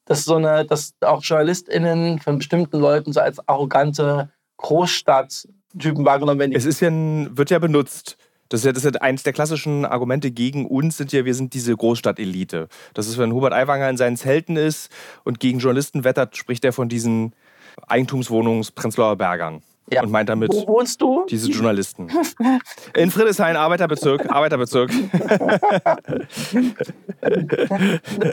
dass so eine, dass auch JournalistInnen von bestimmten Leuten so als arrogante Großstadttypen wahrgenommen werden. Es ist ja wird ja benutzt. Das ist ja, das ist ja eines der klassischen Argumente gegen uns sind ja, wir sind diese Großstadtelite. Das ist, wenn Hubert Aiwanger in seinen Zelten ist und gegen Journalisten wettert, spricht er von diesen Eigentumswohnungs Prenzlauer Bergern. Ja. Und meint damit Wo wohnst du? diese Journalisten. In Friedrichshain, Arbeiterbezirk, [laughs] Arbeiterbezirk.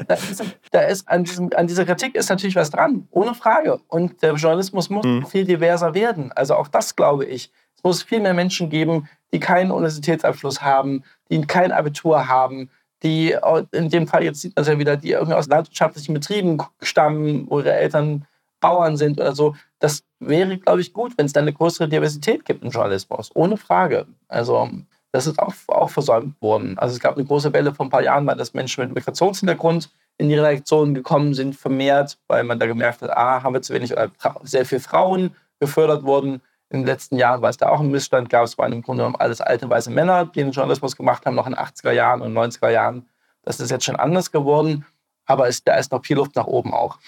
da ist, da ist an, diesem, an, dieser Kritik ist natürlich was dran, ohne Frage. Und der Journalismus muss mhm. viel diverser werden. Also auch das glaube ich. Es muss viel mehr Menschen geben, die keinen Universitätsabschluss haben, die kein Abitur haben, die in dem Fall jetzt sieht man es ja wieder, die irgendwie aus landwirtschaftlichen Betrieben stammen, wo ihre Eltern Bauern sind oder so. Das wäre, glaube ich, gut, wenn es da eine größere Diversität gibt im Journalismus. Ohne Frage. Also das ist auch, auch versäumt worden. Also es gab eine große Welle vor ein paar Jahren, weil das Menschen mit Migrationshintergrund in die Redaktionen gekommen sind, vermehrt, weil man da gemerkt hat, ah, haben wir zu wenig, oder sehr viele Frauen gefördert wurden. In den letzten Jahren, weil es da auch einen Missstand gab, es waren im Grunde genommen alles alte weiße Männer, die den Journalismus gemacht haben, noch in den 80er Jahren und 90er Jahren. Das ist jetzt schon anders geworden, aber es, da ist noch viel Luft nach oben auch.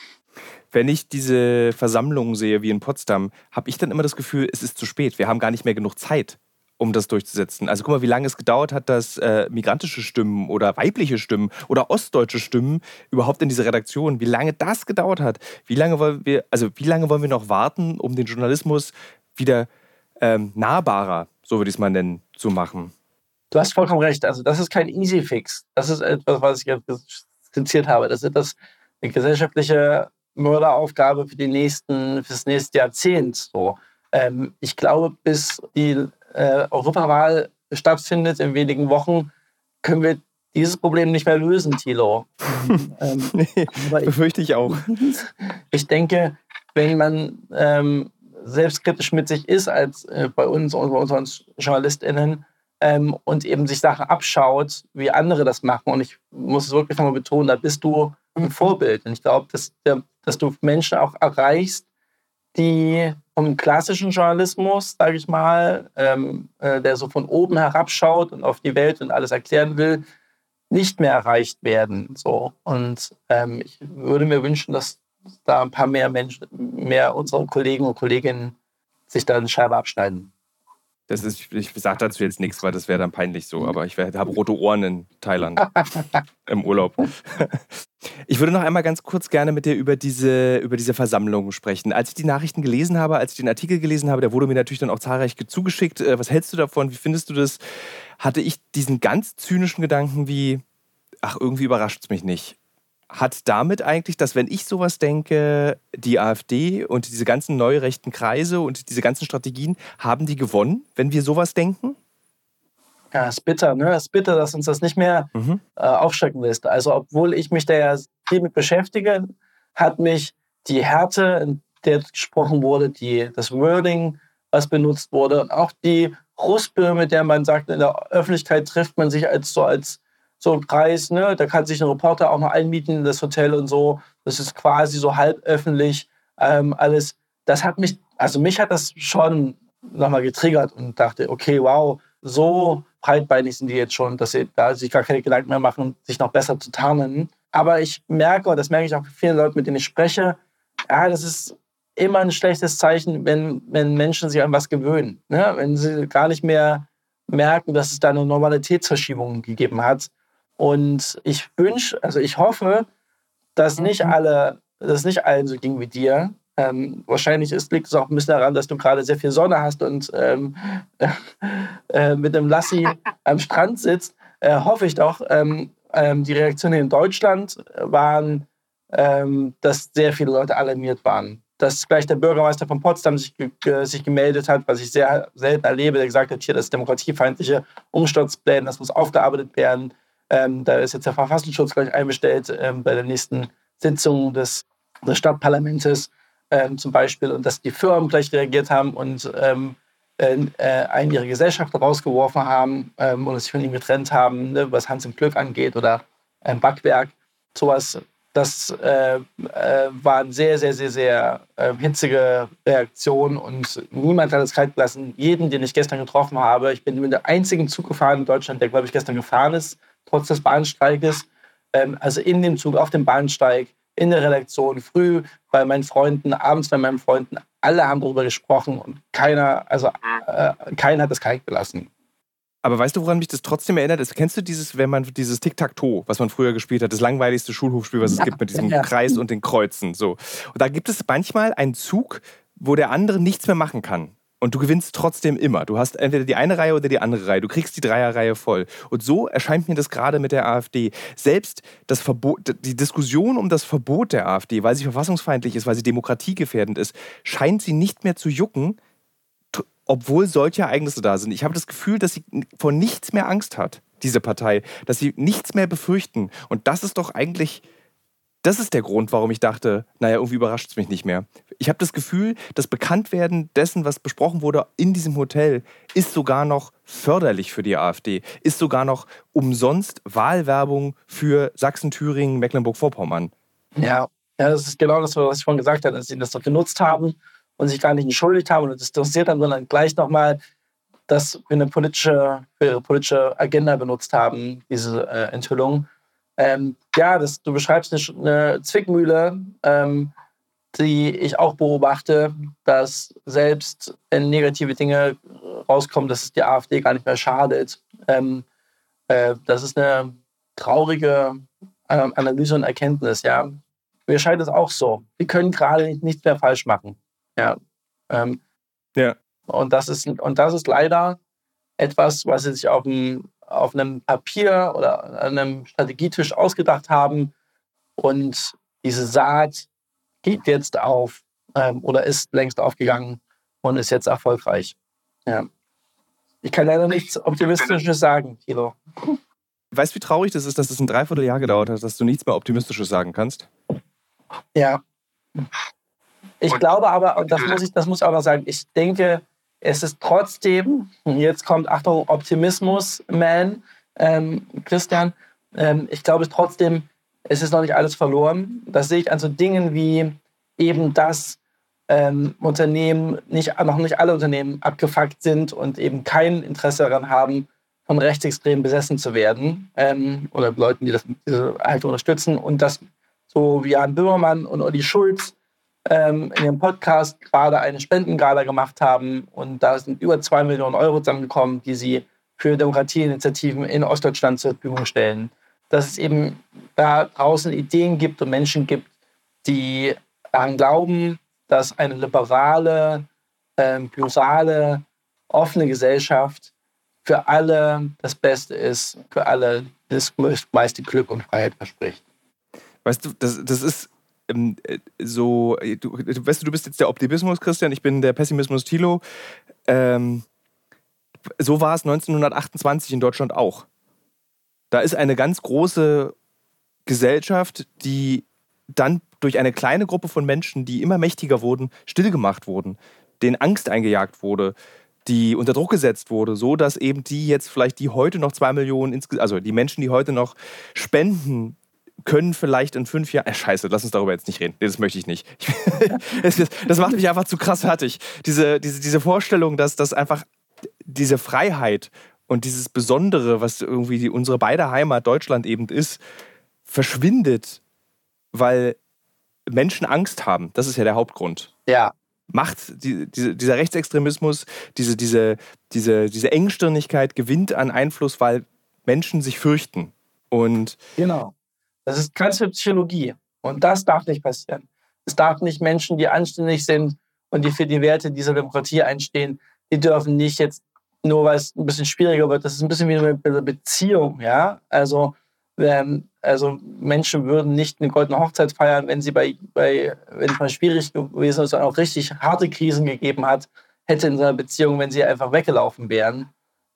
Wenn ich diese Versammlungen sehe, wie in Potsdam, habe ich dann immer das Gefühl, es ist zu spät. Wir haben gar nicht mehr genug Zeit um das durchzusetzen. Also guck mal, wie lange es gedauert hat, dass äh, migrantische Stimmen oder weibliche Stimmen oder ostdeutsche Stimmen überhaupt in diese Redaktion, wie lange das gedauert hat. Wie lange wollen wir, also wie lange wollen wir noch warten, um den Journalismus wieder ähm, nahbarer, so würde ich es mal nennen, zu machen? Du hast vollkommen recht. Also das ist kein Easy Fix. Das ist etwas, was ich jetzt skizziert habe. Das ist das gesellschaftliche Mörderaufgabe für die nächsten, für das nächste Jahrzehnt. So. Ähm, ich glaube, bis die äh, Europawahl stattfindet in wenigen Wochen, können wir dieses Problem nicht mehr lösen, Thilo. [laughs] ähm, nee, [laughs] befürchte ich auch. [laughs] Ich denke, wenn man ähm, selbstkritisch mit sich ist, als äh, bei uns und bei unseren JournalistInnen, ähm, und eben sich Sachen abschaut, wie andere das machen. Und ich muss es wirklich nochmal betonen, da bist du ein Vorbild. Und ich glaube, dass, dass du Menschen auch erreichst, die vom klassischen Journalismus, sage ich mal, ähm, äh, der so von oben herabschaut und auf die Welt und alles erklären will, nicht mehr erreicht werden. So. Und ähm, ich würde mir wünschen, dass da ein paar mehr Menschen, mehr unserer Kollegen und Kolleginnen sich da eine Scheibe abschneiden. Das ist, ich sage dazu jetzt nichts, weil das wäre dann peinlich so, aber ich habe rote Ohren in Thailand [laughs] im Urlaub. Ich würde noch einmal ganz kurz gerne mit dir über diese, über diese Versammlung sprechen. Als ich die Nachrichten gelesen habe, als ich den Artikel gelesen habe, der wurde mir natürlich dann auch zahlreich zugeschickt. Äh, was hältst du davon? Wie findest du das? Hatte ich diesen ganz zynischen Gedanken wie, ach, irgendwie überrascht es mich nicht hat damit eigentlich, dass wenn ich sowas denke, die AfD und diese ganzen neurechten Kreise und diese ganzen Strategien, haben die gewonnen, wenn wir sowas denken? Ja, ist bitter, ne? ist bitter, dass uns das nicht mehr mhm. äh, aufschrecken lässt. Also, obwohl ich mich da ja viel mit beschäftige, hat mich die Härte, in der gesprochen wurde, die, das Wording, was benutzt wurde, und auch die Ruspe, mit der man sagt, in der Öffentlichkeit trifft man sich als so als so ein Kreis, ne? Da kann sich ein Reporter auch noch einmieten in das Hotel und so. Das ist quasi so halb öffentlich ähm, alles. Das hat mich, also mich hat das schon nochmal getriggert und dachte, okay, wow, so breitbeinig sind die jetzt schon, dass sie da sich gar keine Gedanken mehr machen, sich noch besser zu tarnen. Aber ich merke, und das merke ich auch bei vielen Leuten, mit denen ich spreche, ja, das ist immer ein schlechtes Zeichen, wenn, wenn Menschen sich an was gewöhnen. Ne? Wenn sie gar nicht mehr merken, dass es da eine Normalitätsverschiebung gegeben hat. Und ich wünsche, also ich hoffe, dass nicht mhm. alle, dass nicht allen so ging wie dir. Ähm, wahrscheinlich ist, liegt es auch ein bisschen daran, dass du gerade sehr viel Sonne hast und ähm, [laughs] äh, mit dem Lassi [laughs] am Strand sitzt. Äh, hoffe ich doch. Ähm, ähm die Reaktionen in Deutschland waren, ähm, dass sehr viele Leute alarmiert waren. Dass gleich der Bürgermeister von Potsdam sich, ge sich gemeldet hat, was ich sehr selten erlebe, der gesagt hat, hier das demokratiefeindliche Umsturzpläne, das muss aufgearbeitet werden. Ähm, da ist jetzt der Verfassungsschutz gleich einbestellt ähm, bei der nächsten Sitzung des, des Stadtparlamentes ähm, zum Beispiel und dass die Firmen gleich reagiert haben und ähm, äh, einen ihre Gesellschaft rausgeworfen haben ähm, oder sich von ihm getrennt haben, ne, was Hans im Glück angeht oder ein Backwerk. Sowas, das äh, äh, waren sehr, sehr, sehr, sehr äh, hitzige Reaktionen und niemand hat es kalt gelassen. Jeden, den ich gestern getroffen habe, ich bin mit dem einzigen Zug gefahren in Deutschland, der, glaube ich, gestern gefahren ist, trotz des Bahnstreiks. Ähm, also in dem Zug, auf dem Bahnsteig, in der Redaktion, früh bei meinen Freunden, abends bei meinen Freunden. Alle haben darüber gesprochen und keiner, also äh, keiner hat es kalt gelassen. Aber weißt du, woran mich das trotzdem erinnert? Ist, kennst du dieses, wenn man dieses Tic-Tac-Toe, was man früher gespielt hat, das langweiligste Schulhofspiel, was es ja, gibt, mit diesem ja. Kreis und den Kreuzen. So. Und da gibt es manchmal einen Zug, wo der andere nichts mehr machen kann. Und du gewinnst trotzdem immer. Du hast entweder die eine Reihe oder die andere Reihe. Du kriegst die Dreierreihe voll. Und so erscheint mir das gerade mit der AfD. Selbst das Verbot, die Diskussion um das Verbot der AfD, weil sie verfassungsfeindlich ist, weil sie demokratiegefährdend ist, scheint sie nicht mehr zu jucken, obwohl solche Ereignisse da sind. Ich habe das Gefühl, dass sie vor nichts mehr Angst hat, diese Partei. Dass sie nichts mehr befürchten. Und das ist doch eigentlich das ist der Grund, warum ich dachte, naja, irgendwie überrascht es mich nicht mehr. Ich habe das Gefühl, das Bekanntwerden dessen, was besprochen wurde in diesem Hotel, ist sogar noch förderlich für die AfD, ist sogar noch umsonst Wahlwerbung für Sachsen, Thüringen, Mecklenburg-Vorpommern. Ja, ja, das ist genau das, was ich vorhin gesagt habe, dass sie das doch genutzt haben und sich gar nicht entschuldigt haben und das interessiert dann, sondern gleich nochmal das für eine politische, für ihre politische Agenda benutzt haben, diese äh, Enthüllung. Ähm, ja, das, du beschreibst eine, eine Zwickmühle, ähm, die ich auch beobachte, dass selbst wenn negative Dinge rauskommen, dass es die AfD gar nicht mehr schadet. Ähm, äh, das ist eine traurige äh, Analyse und Erkenntnis, ja. Mir scheint es auch so. Wir können gerade nichts mehr falsch machen. Ja. Ähm, ja. Und das ist, und das ist leider etwas, was sich auf einem, auf einem Papier oder an einem Strategietisch ausgedacht haben. Und diese Saat geht jetzt auf ähm, oder ist längst aufgegangen und ist jetzt erfolgreich. Ja. Ich kann leider nichts Optimistisches sagen, Kilo. Weißt du, wie traurig das ist, dass es ein Dreivierteljahr gedauert hat, dass du nichts mehr Optimistisches sagen kannst? Ja. Ich glaube aber, und das muss ich, das muss ich auch noch sagen, ich denke, es ist trotzdem, jetzt kommt, Achtung, Optimismus, Man, ähm, Christian, ähm, ich glaube trotzdem, es ist noch nicht alles verloren. Das sehe ich an so Dingen wie eben, dass ähm, Unternehmen, nicht, noch nicht alle Unternehmen abgefuckt sind und eben kein Interesse daran haben, von Rechtsextremen besessen zu werden ähm, oder Leuten, die das diese Haltung unterstützen und dass so wie Jan Böhmermann und Olli Schulz ähm, in ihrem Podcast gerade eine Spendengala gemacht haben und da sind über zwei Millionen Euro zusammengekommen, die sie für Demokratieinitiativen in Ostdeutschland zur Verfügung stellen. Dass es eben da draußen Ideen gibt und Menschen gibt, die daran glauben, dass eine liberale, ähm, plurale, offene Gesellschaft für alle das Beste ist, für alle das meiste Glück und Freiheit verspricht. Weißt du, das, das ist ähm, äh, so, äh, du, weißt du, du bist jetzt der Optimismus, Christian, ich bin der Pessimismus, Thilo. Ähm, so war es 1928 in Deutschland auch. Da ist eine ganz große Gesellschaft, die dann durch eine kleine Gruppe von Menschen, die immer mächtiger wurden, stillgemacht wurden, denen Angst eingejagt wurde, die unter Druck gesetzt wurde, so dass eben die jetzt vielleicht die heute noch zwei Millionen, also die Menschen, die heute noch spenden können vielleicht in fünf Jahren. Äh, scheiße, lass uns darüber jetzt nicht reden. Nee, das möchte ich nicht. [laughs] das macht mich einfach zu krass fertig. Diese, diese, diese Vorstellung, dass das einfach diese Freiheit und dieses Besondere, was irgendwie die, unsere beide Heimat Deutschland eben ist, verschwindet, weil Menschen Angst haben. Das ist ja der Hauptgrund. Ja. Macht die, diese, dieser Rechtsextremismus, diese, diese, diese, diese Engstirnigkeit gewinnt an Einfluss, weil Menschen sich fürchten. Und genau. Das ist ganze Psychologie. Und das darf nicht passieren. Es darf nicht Menschen, die anständig sind und die für die Werte dieser Demokratie einstehen, die dürfen nicht jetzt, nur weil es ein bisschen schwieriger wird, das ist ein bisschen wie eine Beziehung, ja. Also, ähm, also Menschen würden nicht eine goldene Hochzeit feiern, wenn sie bei, bei wenn es mal schwierig gewesen ist und auch richtig harte Krisen gegeben hat, hätte in seiner Beziehung, wenn sie einfach weggelaufen wären.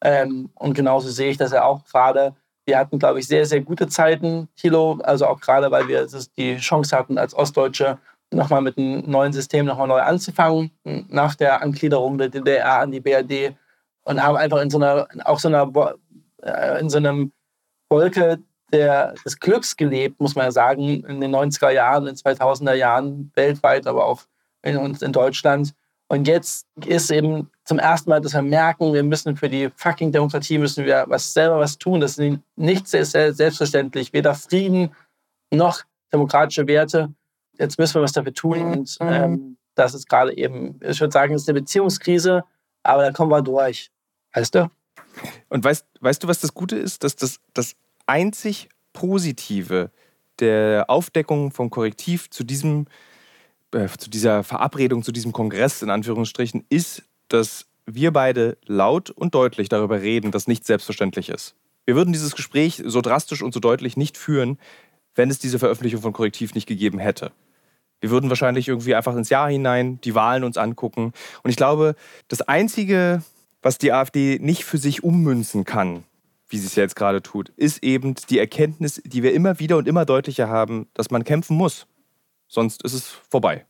Ähm, und genauso sehe ich das ja auch gerade wir hatten, glaube ich, sehr, sehr gute Zeiten, Thilo. Also auch gerade, weil wir die Chance hatten, als Ostdeutsche nochmal mit einem neuen System nochmal neu anzufangen, nach der Angliederung der DDR an die BRD. Und haben einfach in so einer, auch so einer, äh, in so einem Wolke der, des Glücks gelebt, muss man ja sagen, in den 90er Jahren, in den 2000er Jahren, weltweit, aber auch in uns in Deutschland. Und jetzt ist eben zum ersten Mal, dass wir merken, wir müssen für die fucking Demokratie müssen wir was selber was tun. Das ist nicht selbstverständlich. Weder Frieden noch demokratische Werte. Jetzt müssen wir was dafür tun. Und mhm. ähm, das ist gerade eben, ich würde sagen, es ist eine Beziehungskrise, aber da kommen wir durch. Weißt du? Und weißt, weißt du, was das Gute ist? Dass das, das einzig Positive der Aufdeckung vom Korrektiv zu diesem äh, zu dieser Verabredung, zu diesem Kongress in Anführungsstrichen, ist, dass wir beide laut und deutlich darüber reden, dass nichts selbstverständlich ist. Wir würden dieses Gespräch so drastisch und so deutlich nicht führen, wenn es diese Veröffentlichung von Korrektiv nicht gegeben hätte. Wir würden wahrscheinlich irgendwie einfach ins Jahr hinein die Wahlen uns angucken. Und ich glaube, das Einzige, was die AfD nicht für sich ummünzen kann, wie sie es jetzt gerade tut, ist eben die Erkenntnis, die wir immer wieder und immer deutlicher haben, dass man kämpfen muss. Sonst ist es vorbei.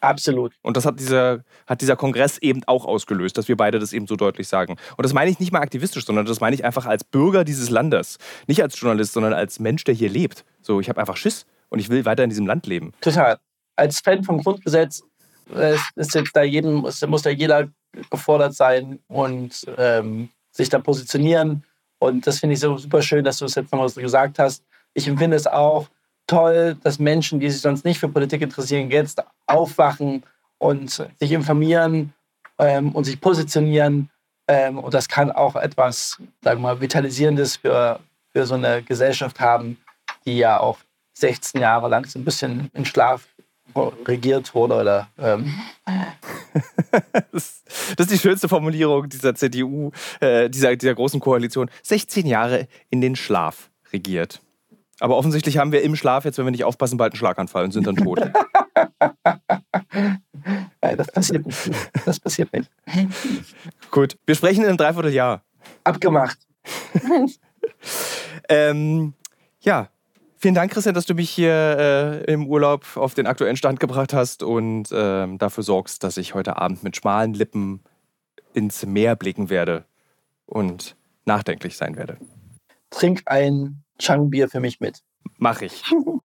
Absolut. Und das hat dieser, hat dieser Kongress eben auch ausgelöst, dass wir beide das eben so deutlich sagen. Und das meine ich nicht mal aktivistisch, sondern das meine ich einfach als Bürger dieses Landes. Nicht als Journalist, sondern als Mensch, der hier lebt. So, ich habe einfach Schiss und ich will weiter in diesem Land leben. Total. Als Fan vom Grundgesetz äh, ist jetzt da jeden, muss, muss da jeder gefordert sein und ähm, sich da positionieren. Und das finde ich so super schön, dass du es jetzt nochmal so gesagt hast. Ich empfinde es auch toll, dass Menschen, die sich sonst nicht für Politik interessieren, jetzt aufwachen und sich informieren ähm, und sich positionieren. Ähm, und das kann auch etwas, sagen wir mal, Vitalisierendes für, für so eine Gesellschaft haben, die ja auch 16 Jahre lang so ein bisschen in Schlaf regiert wurde. Oder, ähm. [laughs] das, ist die schönste Formulierung dieser CDU, äh, dieser, dieser großen Koalition. 16 Jahre in den Schlaf regiert. Aber offensichtlich haben wir im Schlaf jetzt, wenn wir nicht aufpassen, bald einen Schlaganfall und sind dann tot. [laughs] das passiert nicht. Das passiert nicht. Gut, wir sprechen in einem Dreivierteljahr. Abgemacht. [laughs] ähm, ja, vielen Dank, Christian, dass du mich hier äh, im Urlaub auf den aktuellen Stand gebracht hast und ähm, dafür sorgst, dass ich heute Abend mit schmalen Lippen ins Meer blicken werde und nachdenklich sein werde. Trink ein Chang-Bier für mich mit. Mach ich. [laughs]